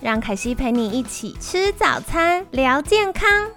让凯西陪你一起吃早餐，聊健康。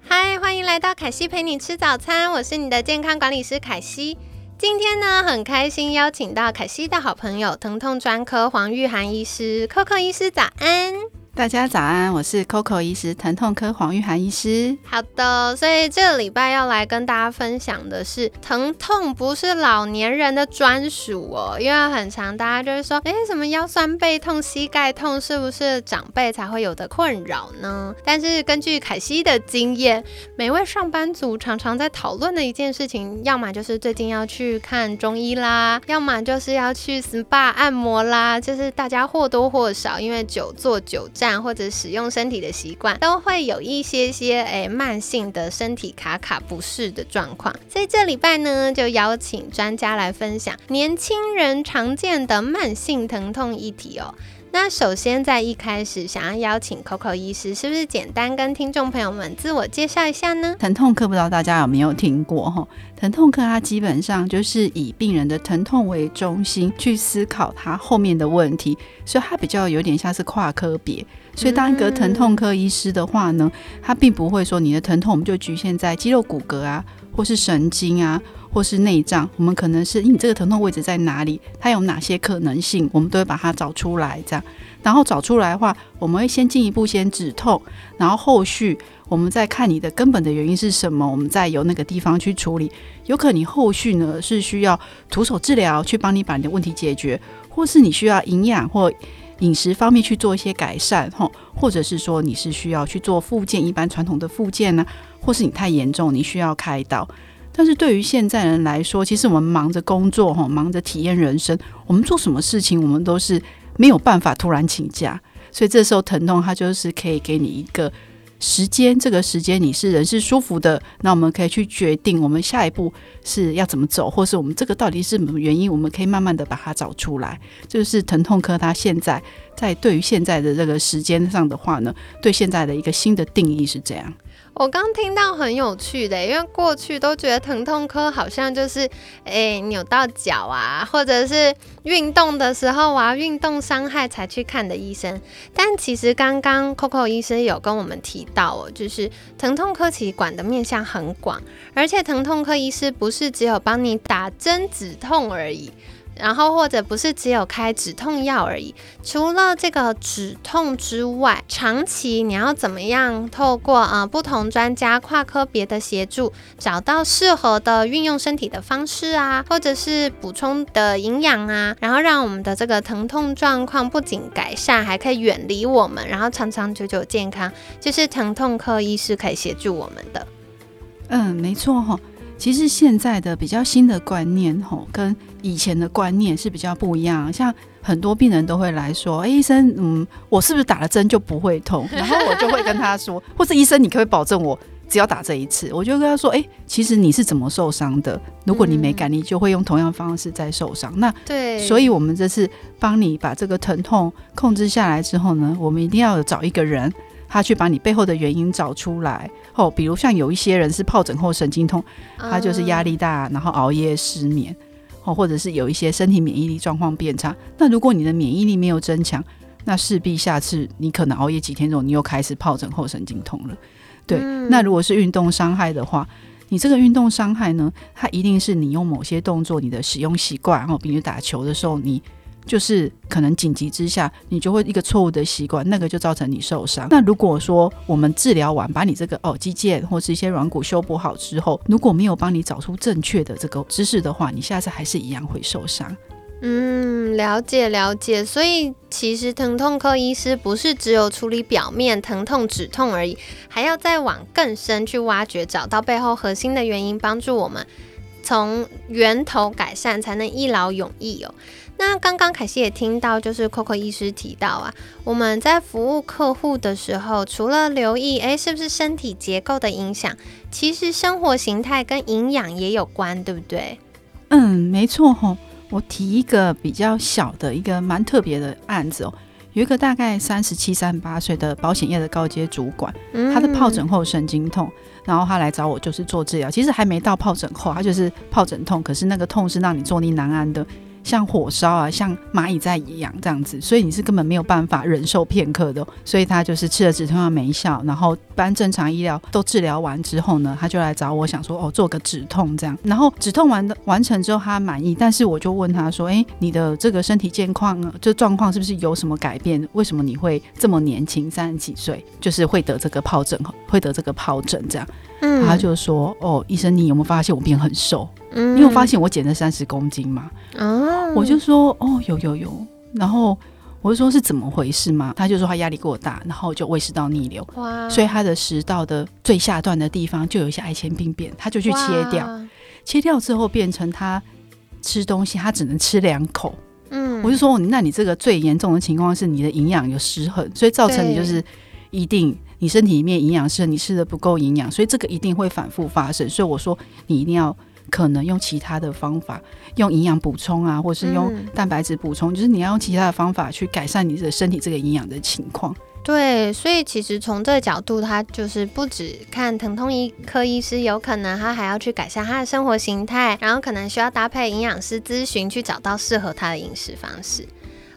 嗨，欢迎来到凯西陪你吃早餐，我是你的健康管理师凯西。今天呢，很开心邀请到凯西的好朋友，疼痛专科黄玉涵医师，Coco 医师早安。大家早安，我是 Coco 医师，疼痛科黄玉涵医师。好的，所以这个礼拜要来跟大家分享的是，疼痛不是老年人的专属哦，因为很常大家就是说，哎，什么腰酸背痛、膝盖痛，是不是长辈才会有的困扰呢？但是根据凯西的经验，每位上班族常常在讨论的一件事情，要么就是最近要去看中医啦，要么就是要去 SPA 按摩啦，就是大家或多或少因为久坐久站。或者使用身体的习惯，都会有一些些诶慢性的身体卡卡不适的状况。所以这礼拜呢，就邀请专家来分享年轻人常见的慢性疼痛议题哦。那首先在一开始，想要邀请 Coco 医师，是不是简单跟听众朋友们自我介绍一下呢？疼痛科不知道大家有没有听过哈？疼痛科它基本上就是以病人的疼痛为中心去思考他后面的问题，所以它比较有点像是跨科别。所以当一个疼痛科医师的话呢，他并不会说你的疼痛我们就局限在肌肉骨骼啊，或是神经啊。或是内脏，我们可能是你这个疼痛位置在哪里？它有哪些可能性？我们都会把它找出来，这样。然后找出来的话，我们会先进一步先止痛，然后后续我们再看你的根本的原因是什么，我们再由那个地方去处理。有可能你后续呢是需要徒手治疗去帮你把你的问题解决，或是你需要营养或饮食方面去做一些改善，吼，或者是说你是需要去做复健，一般传统的复健呢，或是你太严重，你需要开刀。但是对于现在人来说，其实我们忙着工作哈，忙着体验人生，我们做什么事情，我们都是没有办法突然请假，所以这时候疼痛它就是可以给你一个时间，这个时间你是人是舒服的，那我们可以去决定我们下一步是要怎么走，或是我们这个到底是什么原因，我们可以慢慢的把它找出来。就是疼痛科它现在在对于现在的这个时间上的话呢，对现在的一个新的定义是这样。我刚听到很有趣的，因为过去都觉得疼痛科好像就是诶扭到脚啊，或者是运动的时候啊，运动伤害才去看的医生。但其实刚刚 Coco 医生有跟我们提到哦，就是疼痛科其实管的面向很广，而且疼痛科医师不是只有帮你打针止痛而已。然后或者不是只有开止痛药而已，除了这个止痛之外，长期你要怎么样透过啊不同专家跨科别的协助，找到适合的运用身体的方式啊，或者是补充的营养啊，然后让我们的这个疼痛状况不仅改善，还可以远离我们，然后长长久久健康，就是疼痛科医师可以协助我们的。嗯，没错哈。其实现在的比较新的观念，吼，跟以前的观念是比较不一样。像很多病人都会来说：“哎，医生，嗯，我是不是打了针就不会痛？” 然后我就会跟他说：“或者医生，你可以保证我只要打这一次？”我就跟他说：“哎，其实你是怎么受伤的？如果你没改，你就会用同样方式再受伤。那对，所以我们这次帮你把这个疼痛控制下来之后呢，我们一定要找一个人。”他去把你背后的原因找出来，哦，比如像有一些人是疱疹后神经痛，他就是压力大，然后熬夜失眠，哦，或者是有一些身体免疫力状况变差。那如果你的免疫力没有增强，那势必下次你可能熬夜几天之后，你又开始疱疹后神经痛了。对，那如果是运动伤害的话，你这个运动伤害呢，它一定是你用某些动作，你的使用习惯，然后比如打球的时候你。就是可能紧急之下，你就会一个错误的习惯，那个就造成你受伤。那如果说我们治疗完，把你这个哦肌腱或是一些软骨修补好之后，如果没有帮你找出正确的这个姿势的话，你下次还是一样会受伤。嗯，了解了解。所以其实疼痛科医师不是只有处理表面疼痛止痛而已，还要再往更深去挖掘，找到背后核心的原因，帮助我们。从源头改善，才能一劳永逸哦。那刚刚凯西也听到，就是 Coco 医师提到啊，我们在服务客户的时候，除了留意诶是不是身体结构的影响，其实生活形态跟营养也有关，对不对？嗯，没错吼。我提一个比较小的一个蛮特别的案子哦，有一个大概三十七、三十八岁的保险业的高阶主管，他的疱疹后神经痛，然后他来找我就是做治疗，其实还没到疱疹后，他就是疱疹痛，可是那个痛是让你坐立难安的。像火烧啊，像蚂蚁在痒这样子，所以你是根本没有办法忍受片刻的。所以他就是吃了止痛药没效，然后般正常医疗都治疗完之后呢，他就来找我，想说哦做个止痛这样。然后止痛完的完成之后，他满意，但是我就问他说，哎，你的这个身体健况呢，这状况是不是有什么改变？为什么你会这么年轻，三十几岁，就是会得这个疱疹，会得这个疱疹这样？嗯，他就说，哦，医生，你有没有发现我变很瘦？嗯，你有发现我减了三十公斤吗？哦，我就说哦，有有有，然后我就说是怎么回事嘛？他就说他压力过大，然后就胃食道逆流，哇，所以他的食道的最下段的地方就有一些癌前病变，他就去切掉，切掉之后变成他吃东西他只能吃两口，嗯，我就说那你这个最严重的情况是你的营养有失衡，所以造成你就是一定你身体里面营养是你吃的不够营养，所以这个一定会反复发生，所以我说你一定要。可能用其他的方法，用营养补充啊，或是用蛋白质补充，就是你要用其他的方法去改善你的身体这个营养的情况。对，所以其实从这个角度，他就是不止看疼痛医科医师，有可能他还要去改善他的生活形态，然后可能需要搭配营养师咨询，去找到适合他的饮食方式。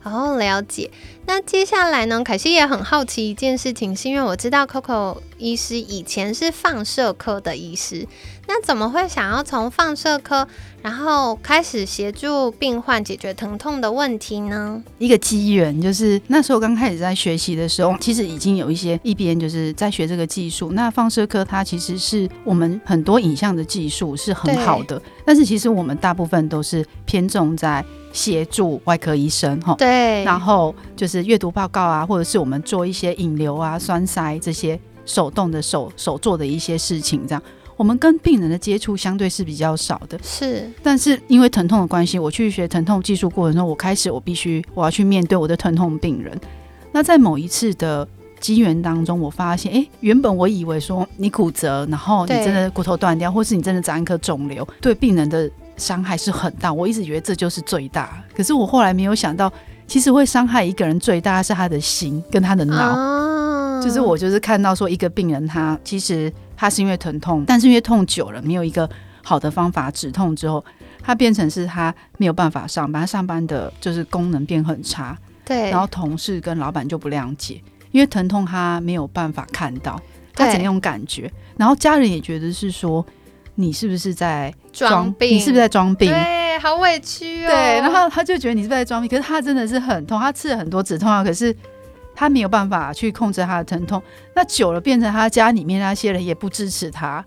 哦，了解。那接下来呢？凯西也很好奇一件事情，是因为我知道 Coco 医师以前是放射科的医师，那怎么会想要从放射科，然后开始协助病患解决疼痛的问题呢？一个机缘，就是那时候刚开始在学习的时候，其实已经有一些一边就是在学这个技术。那放射科它其实是我们很多影像的技术是很好的，但是其实我们大部分都是偏重在。协助外科医生哈，对，然后就是阅读报告啊，或者是我们做一些引流啊、栓塞这些手动的手手做的一些事情，这样我们跟病人的接触相对是比较少的。是，但是因为疼痛的关系，我去学疼痛技术过程中，我开始我必须我要去面对我的疼痛病人。那在某一次的机缘当中，我发现，哎，原本我以为说你骨折，然后你真的骨头断掉，或是你真的长一颗肿瘤，对病人的。伤害是很大，我一直觉得这就是最大。可是我后来没有想到，其实会伤害一个人最大是他的心跟他的脑。就是我就是看到说，一个病人他其实他是因为疼痛，但是因为痛久了，没有一个好的方法止痛之后，他变成是他没有办法上班，上班的就是功能变很差。对，然后同事跟老板就不谅解，因为疼痛他没有办法看到，他只能用感觉。然后家人也觉得是说。你是不是在装病？你是不是在装病？对，好委屈哦。对，然后他就觉得你是不是在装病，可是他真的是很痛，他吃了很多止痛药，可是他没有办法去控制他的疼痛。那久了，变成他家里面那些人也不支持他。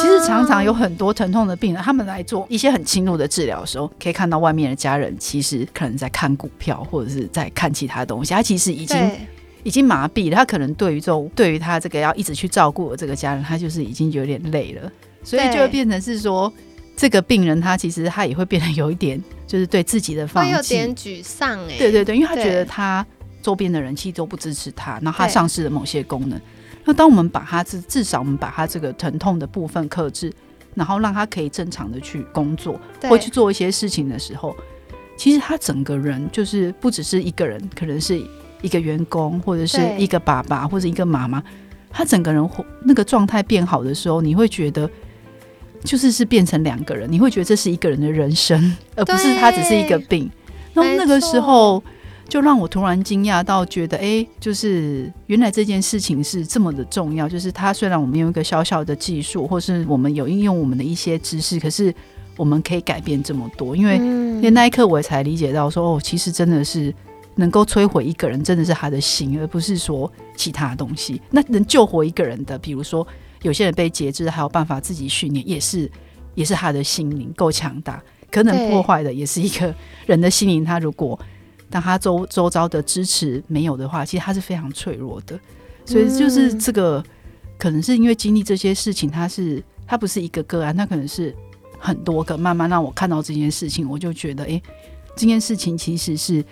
其实常常有很多疼痛的病人，他们来做一些很轻度的治疗的时候，可以看到外面的家人其实可能在看股票或者是在看其他东西，他其实已经已经麻痹了。他可能对于这种对于他这个要一直去照顾的这个家人，他就是已经有点累了。所以就会变成是说，这个病人他其实他也会变得有一点，就是对自己的放弃，有点沮丧哎。对对对，因为他觉得他周边的人其实都不支持他，然后他丧失了某些功能。那当我们把他至至少我们把他这个疼痛的部分克制，然后让他可以正常的去工作或去做一些事情的时候，其实他整个人就是不只是一个人，可能是一个员工或者是一个爸爸或者一个妈妈，他整个人那个状态变好的时候，你会觉得。就是是变成两个人，你会觉得这是一个人的人生，而不是他只是一个病。那那个时候就让我突然惊讶到，觉得哎，就是原来这件事情是这么的重要。就是他虽然我们用一个小小的技术，或是我们有应用我们的一些知识，可是我们可以改变这么多。因为那那一刻我才理解到，说哦，其实真的是能够摧毁一个人，真的是他的心，而不是说其他东西。那能救活一个人的，比如说。有些人被截肢，还有办法自己训练，也是也是他的心灵够强大。可能破坏的也是一个人的心灵。他如果当他周周遭的支持没有的话，其实他是非常脆弱的。所以就是这个，可能是因为经历这些事情，他是他不是一个个案，他可能是很多个，慢慢让我看到这件事情，我就觉得，诶，这件事情其实是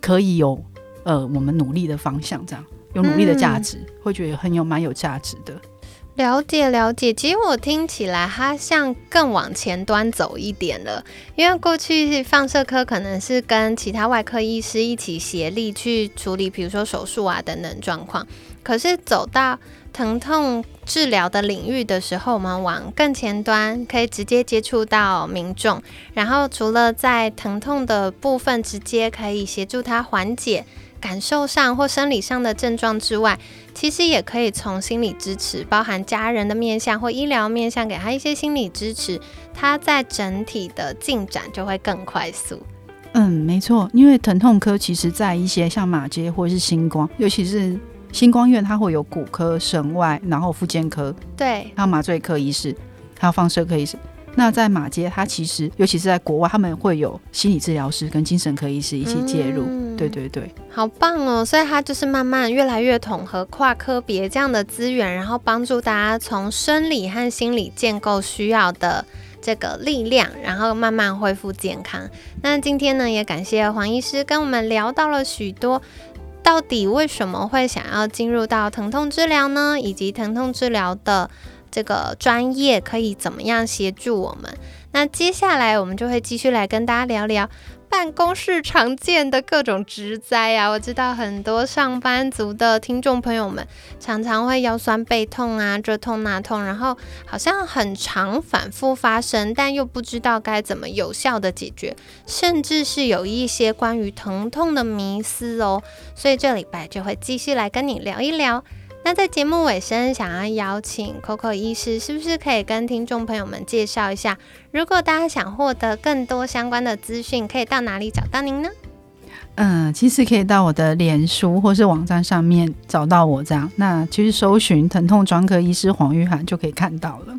可以有呃我们努力的方向，这样有努力的价值，会觉得很有蛮有价值的。了解了解，其实我听起来它像更往前端走一点了，因为过去放射科可能是跟其他外科医师一起协力去处理，比如说手术啊等等状况。可是走到疼痛治疗的领域的时候，我们往更前端，可以直接接触到民众，然后除了在疼痛的部分直接可以协助他缓解。感受上或生理上的症状之外，其实也可以从心理支持，包含家人的面向或医疗面向，给他一些心理支持，他在整体的进展就会更快速。嗯，没错，因为疼痛科其实在一些像马街或者是星光，尤其是星光院，它会有骨科、神外，然后复健科，对，还有麻醉科医师，还有放射科医师。那在马街，它其实尤其是在国外，他们会有心理治疗师跟精神科医师一起介入。对对对，好棒哦！所以它就是慢慢越来越统合跨科别这样的资源，然后帮助大家从生理和心理建构需要的这个力量，然后慢慢恢复健康。那今天呢，也感谢黄医师跟我们聊到了许多，到底为什么会想要进入到疼痛治疗呢？以及疼痛治疗的。这个专业可以怎么样协助我们？那接下来我们就会继续来跟大家聊聊办公室常见的各种职灾啊。我知道很多上班族的听众朋友们常常会腰酸背痛啊，这痛那痛，然后好像很常反复发生，但又不知道该怎么有效的解决，甚至是有一些关于疼痛的迷思哦。所以这礼拜就会继续来跟你聊一聊。那在节目尾声，想要邀请 Coco 医师，是不是可以跟听众朋友们介绍一下？如果大家想获得更多相关的资讯，可以到哪里找到您呢？嗯，其实可以到我的脸书或是网站上面找到我，这样那其实搜寻疼痛专科医师黄玉涵就可以看到了。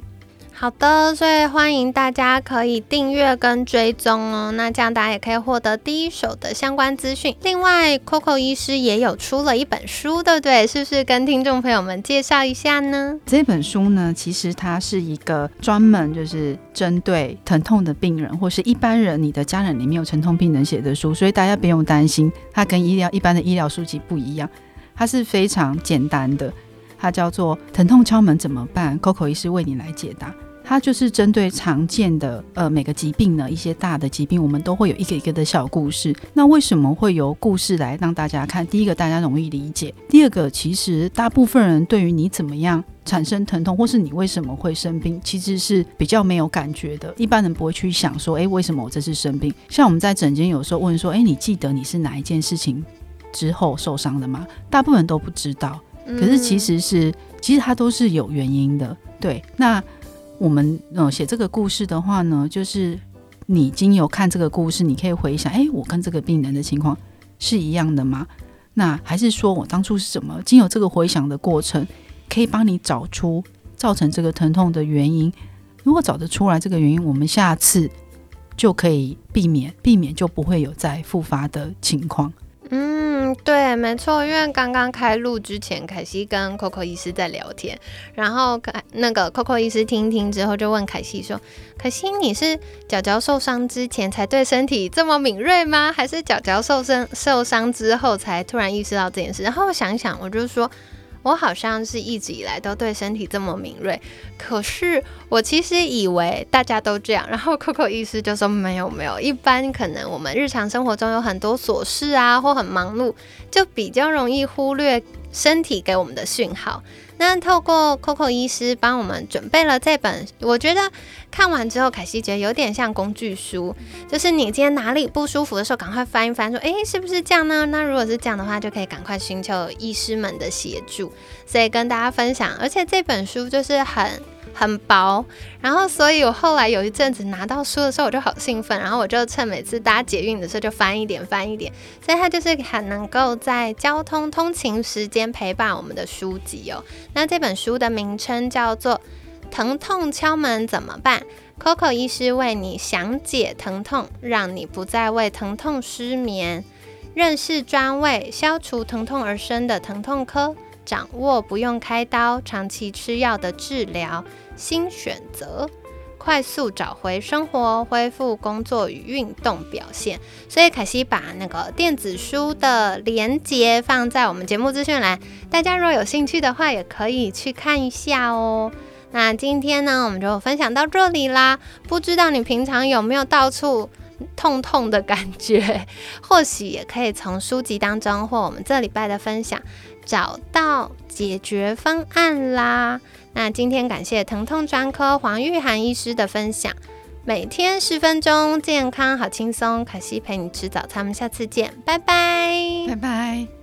好的，所以欢迎大家可以订阅跟追踪哦。那这样大家也可以获得第一手的相关资讯。另外，Coco 医师也有出了一本书，对不对？是不是跟听众朋友们介绍一下呢？这本书呢，其实它是一个专门就是针对疼痛的病人或是一般人，你的家人里面有疼痛病人写的书，所以大家不用担心，它跟医疗一般的医疗书籍不一样，它是非常简单的。它叫做《疼痛敲门怎么办》，Coco 医师为你来解答。它就是针对常见的呃每个疾病呢，一些大的疾病，我们都会有一个一个的小故事。那为什么会由故事来让大家看？第一个，大家容易理解；第二个，其实大部分人对于你怎么样产生疼痛，或是你为什么会生病，其实是比较没有感觉的。一般人不会去想说，诶，为什么我这次生病？像我们在诊间有时候问说，诶，你记得你是哪一件事情之后受伤的吗？大部分人都不知道。可是其实是，其实它都是有原因的。对，那。我们呃写这个故事的话呢，就是你经由看这个故事，你可以回想，哎，我跟这个病人的情况是一样的吗？那还是说我当初是什么？经由这个回想的过程，可以帮你找出造成这个疼痛的原因。如果找得出来这个原因，我们下次就可以避免，避免就不会有再复发的情况。嗯，对，没错，因为刚刚开录之前，凯西跟 Coco 医师在聊天，然后那个 Coco 医师听听之后，就问凯西说：“凯西，你是脚脚受伤之前才对身体这么敏锐吗？还是脚脚受伤受伤之后才突然意识到这件事？”然后我想想，我就说。我好像是一直以来都对身体这么敏锐，可是我其实以为大家都这样。然后 Coco 医师就说没有没有，一般可能我们日常生活中有很多琐事啊，或很忙碌，就比较容易忽略身体给我们的讯号。那透过 Coco 医师帮我们准备了这本，我觉得看完之后，凯西觉得有点像工具书，就是你今天哪里不舒服的时候，赶快翻一翻，说，诶，是不是这样呢？那如果是这样的话，就可以赶快寻求医师们的协助。所以跟大家分享，而且这本书就是很。很薄，然后所以我后来有一阵子拿到书的时候，我就好兴奋，然后我就趁每次搭捷运的时候就翻一点翻一点，所以它就是很能够在交通通勤时间陪伴我们的书籍哦。那这本书的名称叫做《疼痛敲门怎么办》，Coco 医师为你详解疼痛，让你不再为疼痛失眠，认识专为消除疼痛而生的疼痛科。掌握不用开刀、长期吃药的治疗新选择。快速找回生活，恢复工作与运动表现。所以凯西把那个电子书的连接放在我们节目资讯栏，大家如果有兴趣的话，也可以去看一下哦。那今天呢，我们就分享到这里啦。不知道你平常有没有到处痛痛的感觉？或许也可以从书籍当中或我们这礼拜的分享找到解决方案啦。那今天感谢疼痛专科黄玉涵医师的分享。每天十分钟，健康好轻松。可惜陪你吃早餐，我们下次见，拜拜，拜拜。